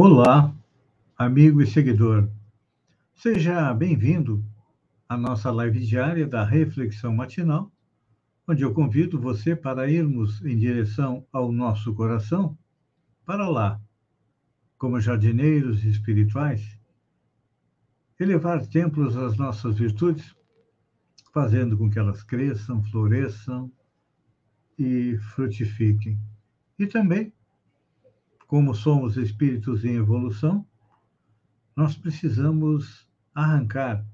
Olá, amigo e seguidor. Seja bem-vindo à nossa live diária da Reflexão Matinal, onde eu convido você para irmos em direção ao nosso coração, para lá, como jardineiros espirituais, elevar templos às nossas virtudes, fazendo com que elas cresçam, floresçam e frutifiquem. E também como somos espíritos em evolução, nós precisamos arrancar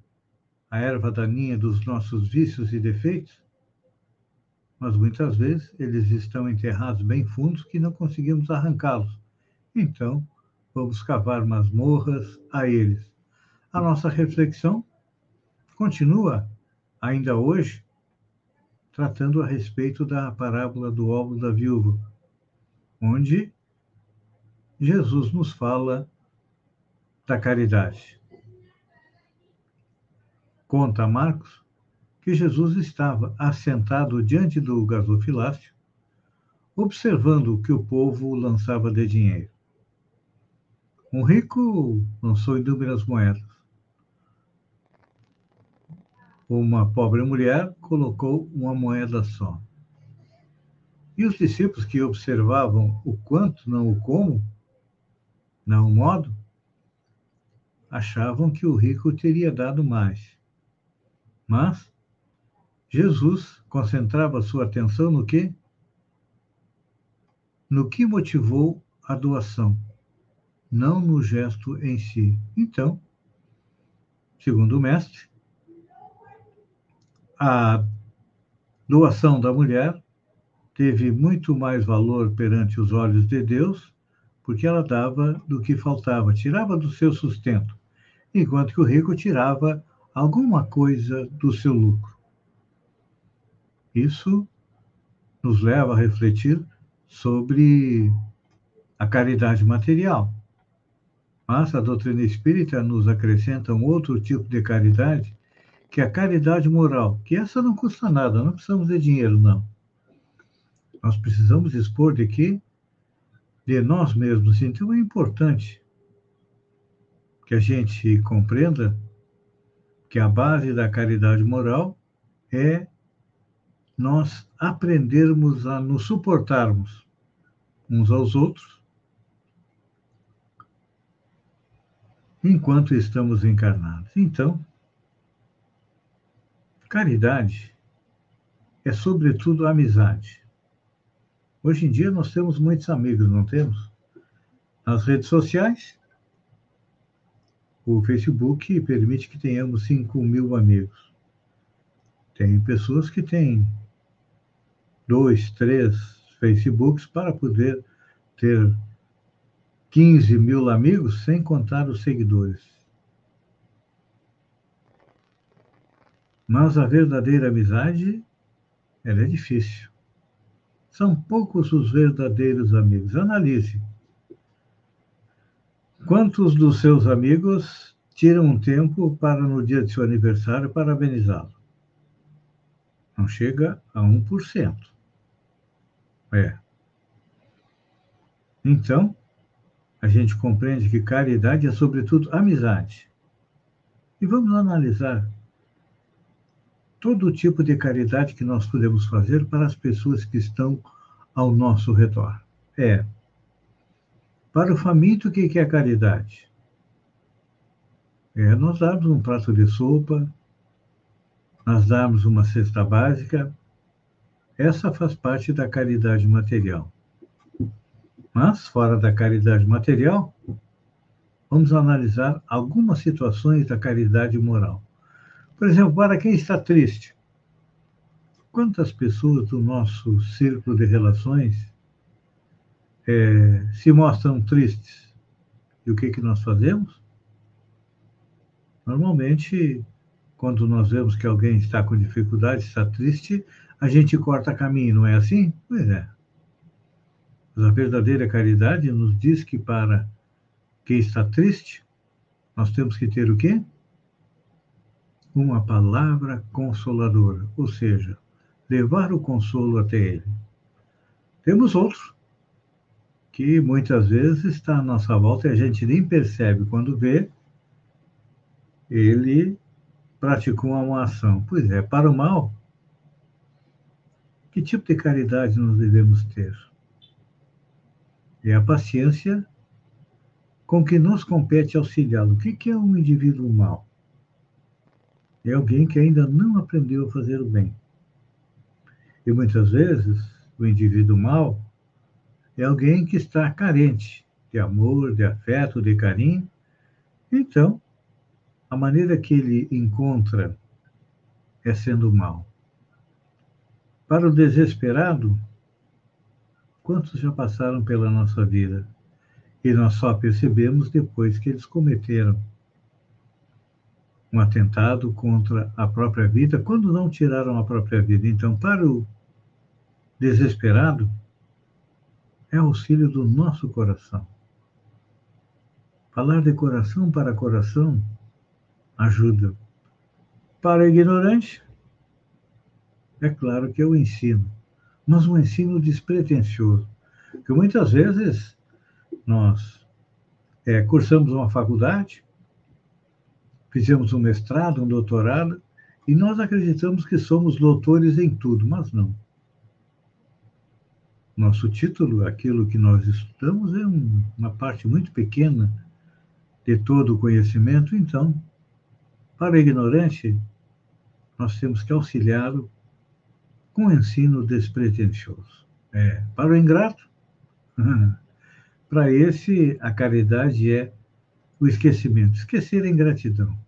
a erva daninha dos nossos vícios e defeitos, mas muitas vezes eles estão enterrados bem fundos que não conseguimos arrancá-los. Então, vamos cavar masmorras a eles. A nossa reflexão continua ainda hoje tratando a respeito da parábola do óvulo da viúva, onde Jesus nos fala da caridade. Conta Marcos que Jesus estava assentado diante do gasofilácio, observando o que o povo lançava de dinheiro. Um rico lançou inúmeras moedas. Uma pobre mulher colocou uma moeda só. E os discípulos que observavam o quanto, não o como, não modo, achavam que o rico teria dado mais. Mas Jesus concentrava sua atenção no que? No que motivou a doação, não no gesto em si. Então, segundo o mestre, a doação da mulher teve muito mais valor perante os olhos de Deus porque ela dava do que faltava, tirava do seu sustento, enquanto que o rico tirava alguma coisa do seu lucro. Isso nos leva a refletir sobre a caridade material. Mas a doutrina espírita nos acrescenta um outro tipo de caridade, que é a caridade moral, que essa não custa nada, não precisamos de dinheiro, não. Nós precisamos expor de que de nós mesmos. Então é importante que a gente compreenda que a base da caridade moral é nós aprendermos a nos suportarmos uns aos outros enquanto estamos encarnados. Então, caridade é, sobretudo, amizade. Hoje em dia nós temos muitos amigos, não temos? Nas redes sociais, o Facebook permite que tenhamos 5 mil amigos. Tem pessoas que têm dois, três Facebooks para poder ter 15 mil amigos, sem contar os seguidores. Mas a verdadeira amizade, ela é difícil. São poucos os verdadeiros amigos. Analise. Quantos dos seus amigos tiram um tempo para, no dia de seu aniversário, parabenizá-lo? Não chega a 1%. É. Então, a gente compreende que caridade é, sobretudo, amizade. E vamos analisar todo tipo de caridade que nós podemos fazer para as pessoas que estão ao nosso redor. É. Para o faminto, o que é caridade? É nós darmos um prato de sopa, nós darmos uma cesta básica. Essa faz parte da caridade material. Mas, fora da caridade material, vamos analisar algumas situações da caridade moral. Por exemplo, para quem está triste, quantas pessoas do nosso círculo de relações é, se mostram tristes. E o que, que nós fazemos? Normalmente, quando nós vemos que alguém está com dificuldade, está triste, a gente corta caminho, não é assim? Pois é. Mas a verdadeira caridade nos diz que para quem está triste, nós temos que ter o quê? Uma palavra consoladora, ou seja, levar o consolo até ele. Temos outro, que muitas vezes está à nossa volta e a gente nem percebe quando vê, ele praticou uma ação. Pois é, para o mal, que tipo de caridade nós devemos ter? É a paciência com que nos compete auxiliá-lo. O que é um indivíduo mau? É alguém que ainda não aprendeu a fazer o bem. E muitas vezes, o indivíduo mau é alguém que está carente de amor, de afeto, de carinho. Então, a maneira que ele encontra é sendo mal. Para o desesperado, quantos já passaram pela nossa vida e nós só percebemos depois que eles cometeram um atentado contra a própria vida, quando não tiraram a própria vida. Então, para o desesperado, é auxílio do nosso coração. Falar de coração para coração ajuda. Para o ignorante, é claro que eu ensino, mas um ensino despretensioso, que muitas vezes nós é, cursamos uma faculdade, fizemos um mestrado, um doutorado, e nós acreditamos que somos doutores em tudo, mas não. Nosso título, aquilo que nós estudamos, é um, uma parte muito pequena de todo o conhecimento, então, para o ignorante, nós temos que auxiliá-lo com ensino despretensioso. É, para o ingrato, para esse, a caridade é o esquecimento, esquecer a ingratidão.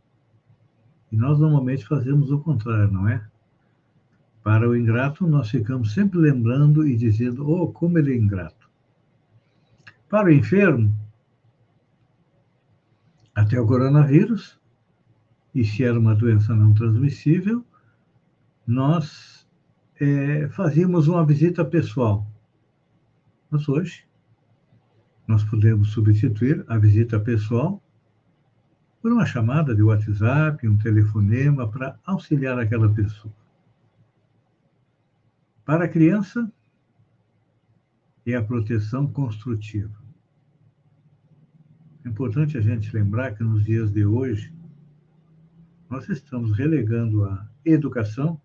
E nós normalmente fazemos o contrário, não é? Para o ingrato, nós ficamos sempre lembrando e dizendo, oh, como ele é ingrato. Para o enfermo, até o coronavírus, e se era uma doença não transmissível, nós é, fazíamos uma visita pessoal. Mas hoje, nós podemos substituir a visita pessoal por uma chamada de WhatsApp, um telefonema para auxiliar aquela pessoa. Para a criança, é a proteção construtiva. É importante a gente lembrar que nos dias de hoje, nós estamos relegando a educação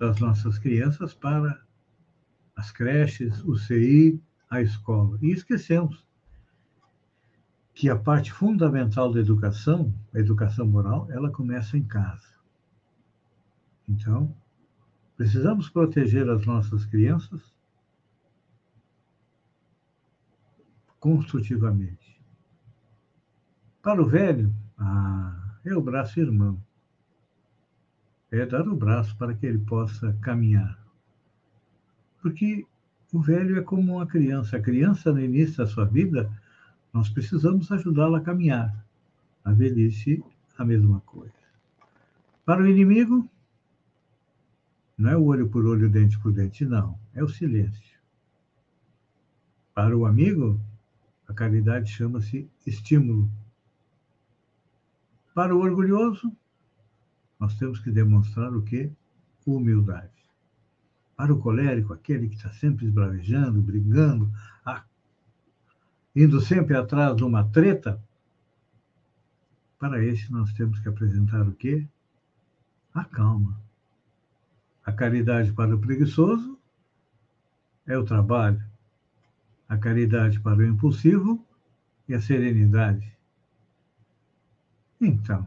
das nossas crianças para as creches, o CI, a escola. E esquecemos que a parte fundamental da educação, a educação moral, ela começa em casa. Então, Precisamos proteger as nossas crianças construtivamente. Para o velho, ah, é o braço irmão. É dar o braço para que ele possa caminhar. Porque o velho é como uma criança. A criança, no início da sua vida, nós precisamos ajudá-la a caminhar. A velhice, a mesma coisa. Para o inimigo, não é o olho por olho, dente por dente, não. É o silêncio. Para o amigo, a caridade chama-se estímulo. Para o orgulhoso, nós temos que demonstrar o que? Humildade. Para o colérico, aquele que está sempre esbravejando, brigando, ah, indo sempre atrás de uma treta, para esse nós temos que apresentar o quê? A calma a caridade para o preguiçoso é o trabalho. A caridade para o impulsivo e a serenidade. Então,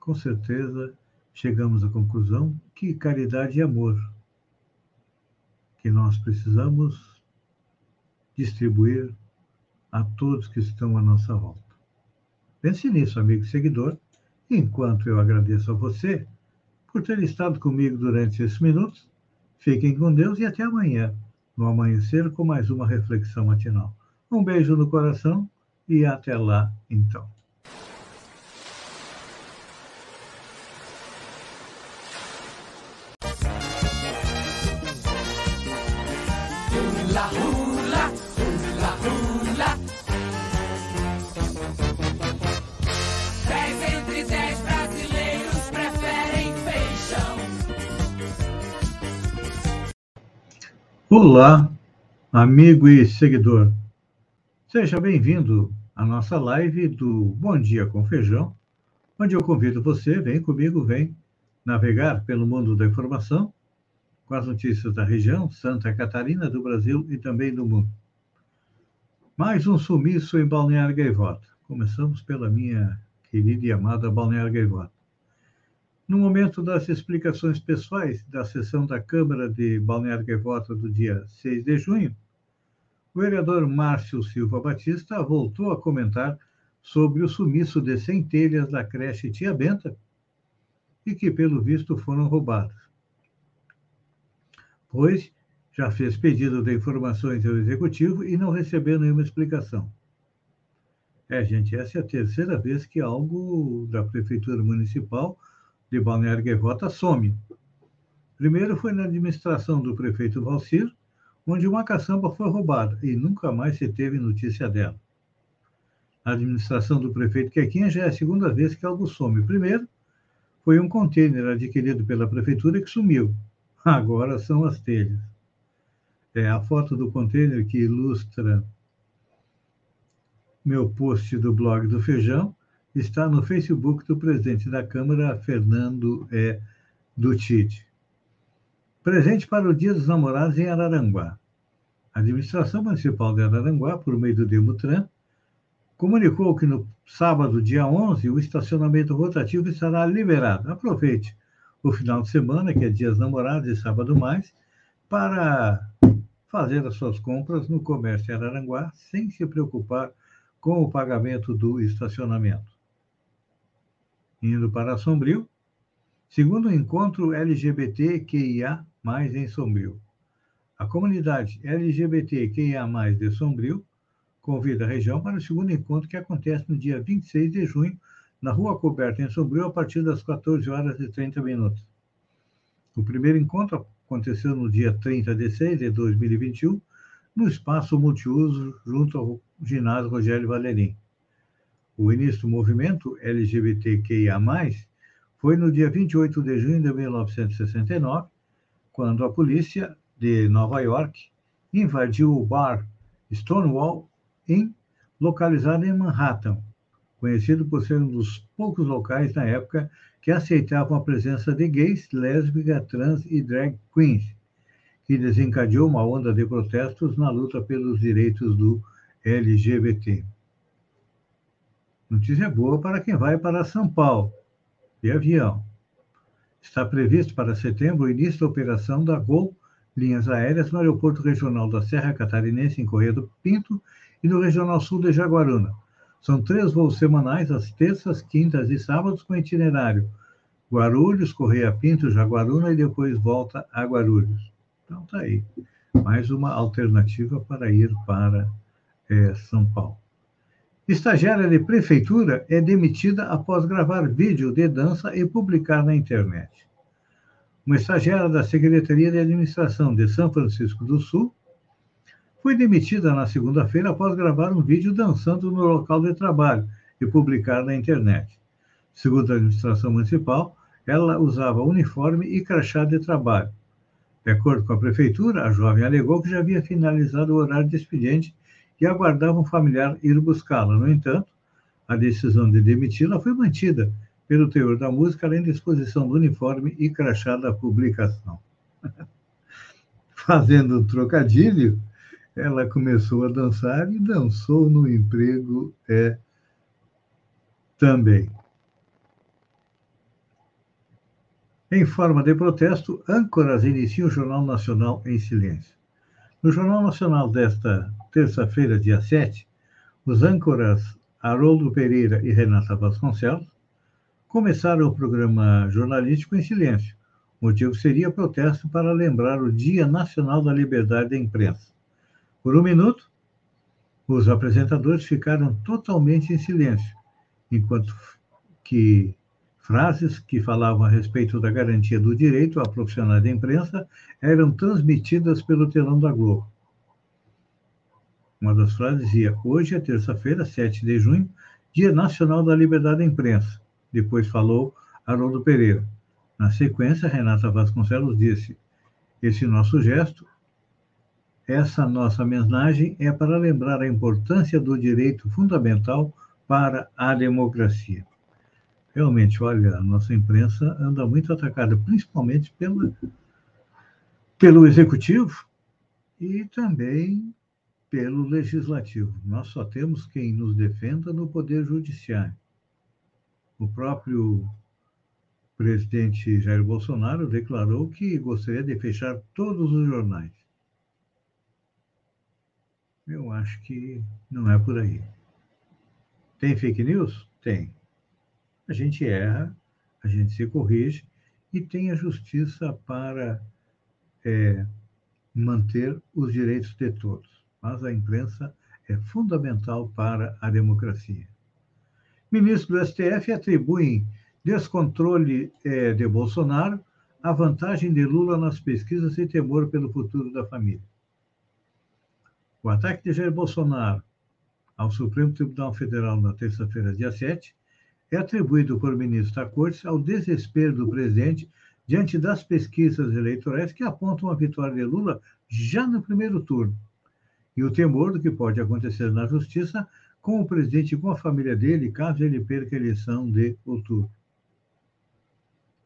com certeza, chegamos à conclusão que caridade é amor, que nós precisamos distribuir a todos que estão à nossa volta. Pense nisso, amigo seguidor, enquanto eu agradeço a você por ter estado comigo durante esses minutos. Fiquem com Deus e até amanhã, no amanhecer com mais uma reflexão matinal. Um beijo no coração e até lá, então. Olá, amigo e seguidor. Seja bem-vindo à nossa live do Bom Dia com Feijão, onde eu convido você, vem comigo, vem navegar pelo mundo da informação com as notícias da região, Santa Catarina, do Brasil e também do mundo. Mais um sumiço em Balneário Gaivota. Começamos pela minha querida e amada Balneário Gaivota. No momento das explicações pessoais da sessão da Câmara de Balneário Gaivota do dia 6 de junho, o vereador Márcio Silva Batista voltou a comentar sobre o sumiço de centelhas da creche Tia Benta e que, pelo visto, foram roubadas. Pois já fez pedido de informações ao executivo e não recebeu nenhuma explicação. É, gente, essa é a terceira vez que algo da Prefeitura Municipal de Balneário Gaivota some. Primeiro foi na administração do prefeito Valcir, onde uma caçamba foi roubada e nunca mais se teve notícia dela. A administração do prefeito Quequinha já é a segunda vez que algo some. Primeiro, foi um contêiner adquirido pela prefeitura que sumiu. Agora são as telhas. É a foto do contêiner que ilustra meu post do blog do Feijão está no Facebook do presidente da Câmara, Fernando é, Tite. Presente para o Dia dos Namorados em Araranguá. A administração municipal de Araranguá, por meio do Demutran, comunicou que no sábado, dia 11, o estacionamento rotativo estará liberado. Aproveite o final de semana, que é Dia dos Namorados e sábado mais, para fazer as suas compras no comércio em Araranguá, sem se preocupar com o pagamento do estacionamento indo para Sombrio, segundo encontro LGBTQIA+, em Sombrio. A comunidade LGBTQIA+, de Sombrio convida a região para o segundo encontro que acontece no dia 26 de junho, na Rua Coberta, em Sombrio, a partir das 14 horas e 30 minutos. O primeiro encontro aconteceu no dia 30 de 6 de 2021, no espaço multiuso junto ao ginásio Rogério Valerim. O início do movimento LGBTQIA+, foi no dia 28 de junho de 1969, quando a polícia de Nova York invadiu o bar Stonewall Inn, localizado em Manhattan, conhecido por ser um dos poucos locais na época que aceitavam a presença de gays, lésbicas, trans e drag queens, que desencadeou uma onda de protestos na luta pelos direitos do LGBT. Notícia boa para quem vai para São Paulo, de avião. Está previsto para setembro o início da operação da Gol Linhas Aéreas no Aeroporto Regional da Serra Catarinense, em Correia do Pinto, e no Regional Sul de Jaguaruna. São três voos semanais, às terças, quintas e sábados, com itinerário Guarulhos, Correia Pinto, Jaguaruna e depois volta a Guarulhos. Então, tá aí. Mais uma alternativa para ir para é, São Paulo. Estagiária de prefeitura é demitida após gravar vídeo de dança e publicar na internet. Uma estagiária da Secretaria de Administração de São Francisco do Sul foi demitida na segunda-feira após gravar um vídeo dançando no local de trabalho e publicar na internet. Segundo a administração municipal, ela usava uniforme e crachá de trabalho. De acordo com a prefeitura, a jovem alegou que já havia finalizado o horário de expediente e aguardava um familiar ir buscá-la. No entanto, a decisão de demiti-la foi mantida pelo teor da música, além da exposição do uniforme e crachá da publicação. Fazendo um trocadilho, ela começou a dançar e dançou no emprego é, também. Em forma de protesto, âncoras iniciam o Jornal Nacional em silêncio. No Jornal Nacional desta terça-feira, dia 7, os âncoras Haroldo Pereira e Renata Vasconcelos começaram o programa jornalístico em silêncio, O motivo seria protesto para lembrar o Dia Nacional da Liberdade da Imprensa. Por um minuto, os apresentadores ficaram totalmente em silêncio, enquanto que frases que falavam a respeito da garantia do direito a profissionais da imprensa eram transmitidas pelo telão da Globo. Uma das frases dizia: Hoje é terça-feira, 7 de junho, Dia Nacional da Liberdade da Imprensa. Depois falou Haroldo Pereira. Na sequência, Renata Vasconcelos disse: Esse nosso gesto, essa nossa mensagem é para lembrar a importância do direito fundamental para a democracia. Realmente, olha, a nossa imprensa anda muito atacada, principalmente pelo, pelo executivo e também pelo legislativo. Nós só temos quem nos defenda no poder judiciário. O próprio presidente Jair Bolsonaro declarou que gostaria de fechar todos os jornais. Eu acho que não é por aí. Tem fake news? Tem. A gente erra, a gente se corrige e tem a justiça para é, manter os direitos de todos mas a imprensa é fundamental para a democracia. Ministro do STF atribuem descontrole eh, de Bolsonaro à vantagem de Lula nas pesquisas e temor pelo futuro da família. O ataque de Jair Bolsonaro ao Supremo Tribunal Federal na terça-feira, dia 7, é atribuído por ministro da Corte ao desespero do presidente diante das pesquisas eleitorais que apontam a vitória de Lula já no primeiro turno e o temor do que pode acontecer na justiça com o presidente e com a família dele, caso ele perca a eleição de outubro.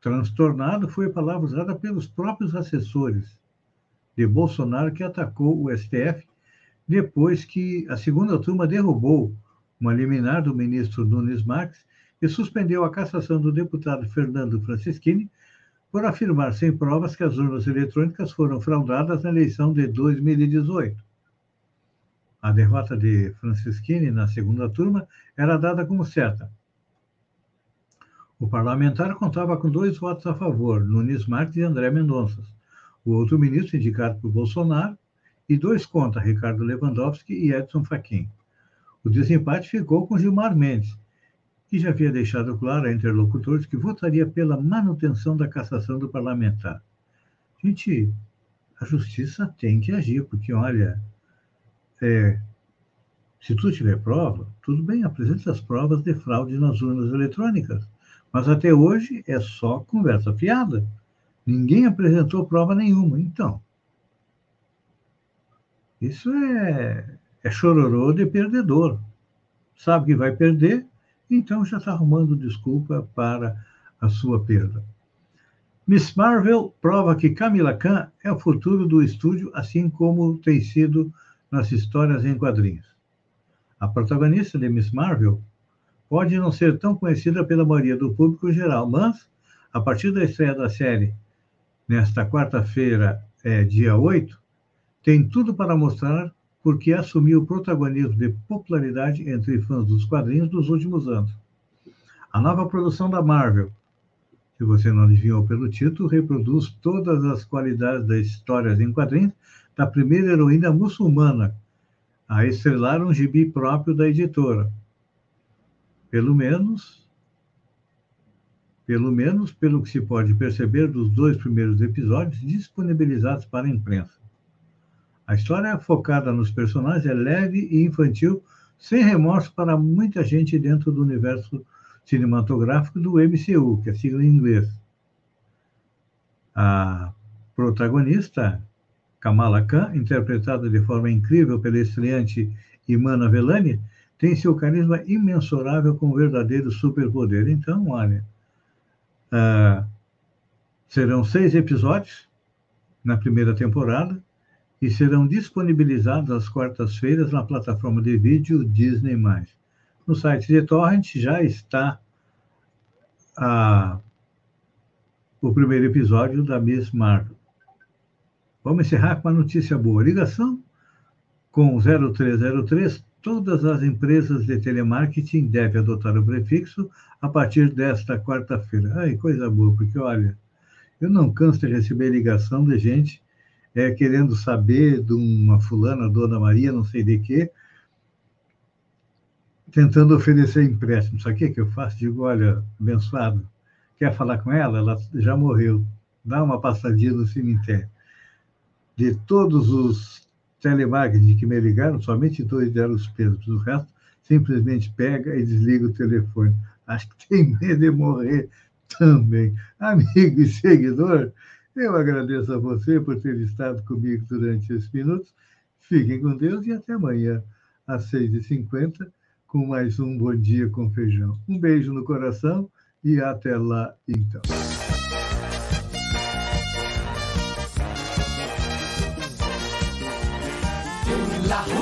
Transtornado foi a palavra usada pelos próprios assessores de Bolsonaro, que atacou o STF depois que a segunda turma derrubou uma liminar do ministro Nunes Marques e suspendeu a cassação do deputado Fernando Francischini por afirmar sem provas que as urnas eletrônicas foram fraudadas na eleição de 2018 a derrota de Francisquini na segunda turma era dada como certa. O parlamentar contava com dois votos a favor, Nunes Marques e André Mendonça. O outro ministro indicado por Bolsonaro e dois contra, Ricardo Lewandowski e Edson Fachin. O desempate ficou com Gilmar Mendes, que já havia deixado claro a interlocutores que votaria pela manutenção da cassação do parlamentar. Gente, a justiça tem que agir, porque, olha, é, se tu tiver prova, tudo bem, apresente as provas de fraude nas urnas eletrônicas. Mas até hoje é só conversa fiada. Ninguém apresentou prova nenhuma. Então, isso é, é chororô de perdedor. Sabe que vai perder, então já está arrumando desculpa para a sua perda. Miss Marvel prova que Camila Khan é o futuro do estúdio, assim como tem sido nas histórias em quadrinhos. A protagonista de Miss Marvel pode não ser tão conhecida pela maioria do público geral, mas, a partir da estreia da série, nesta quarta-feira, é, dia 8, tem tudo para mostrar porque assumiu o protagonismo de popularidade entre fãs dos quadrinhos dos últimos anos. A nova produção da Marvel, se você não adivinhou pelo título, reproduz todas as qualidades das histórias em quadrinhos da primeira heroína muçulmana a estrelar um gibi próprio da editora. Pelo menos, pelo menos pelo que se pode perceber dos dois primeiros episódios disponibilizados para a imprensa. A história focada nos personagens é leve e infantil, sem remorso para muita gente dentro do universo cinematográfico do MCU, que é a sigla em inglês. A protagonista Kamala Khan, interpretada de forma incrível pela estreante Imana Velani, tem seu carisma imensurável com um verdadeiro superpoder. Então, olha, uh, serão seis episódios na primeira temporada e serão disponibilizados às quartas-feiras na plataforma de vídeo Disney+. No site de Torrent já está uh, o primeiro episódio da Miss Marvel. Vamos encerrar com uma notícia boa. Ligação com 0303. Todas as empresas de telemarketing devem adotar o prefixo a partir desta quarta-feira. Ai, coisa boa, porque olha, Eu não canso de receber ligação de gente é, querendo saber de uma fulana, Dona Maria, não sei de quê, tentando oferecer empréstimo. Sabe o que, que eu faço? Digo, olha, abençoado, quer falar com ela? Ela já morreu. Dá uma passadinha no cemitério. De todos os telemarketing que me ligaram, somente dois deram os pesos. O resto simplesmente pega e desliga o telefone. Acho que tem medo de morrer também. Amigo e seguidor, eu agradeço a você por ter estado comigo durante esses minutos. Fiquem com Deus e até amanhã, às 6h50, com mais um Bom Dia com Feijão. Um beijo no coração e até lá, então.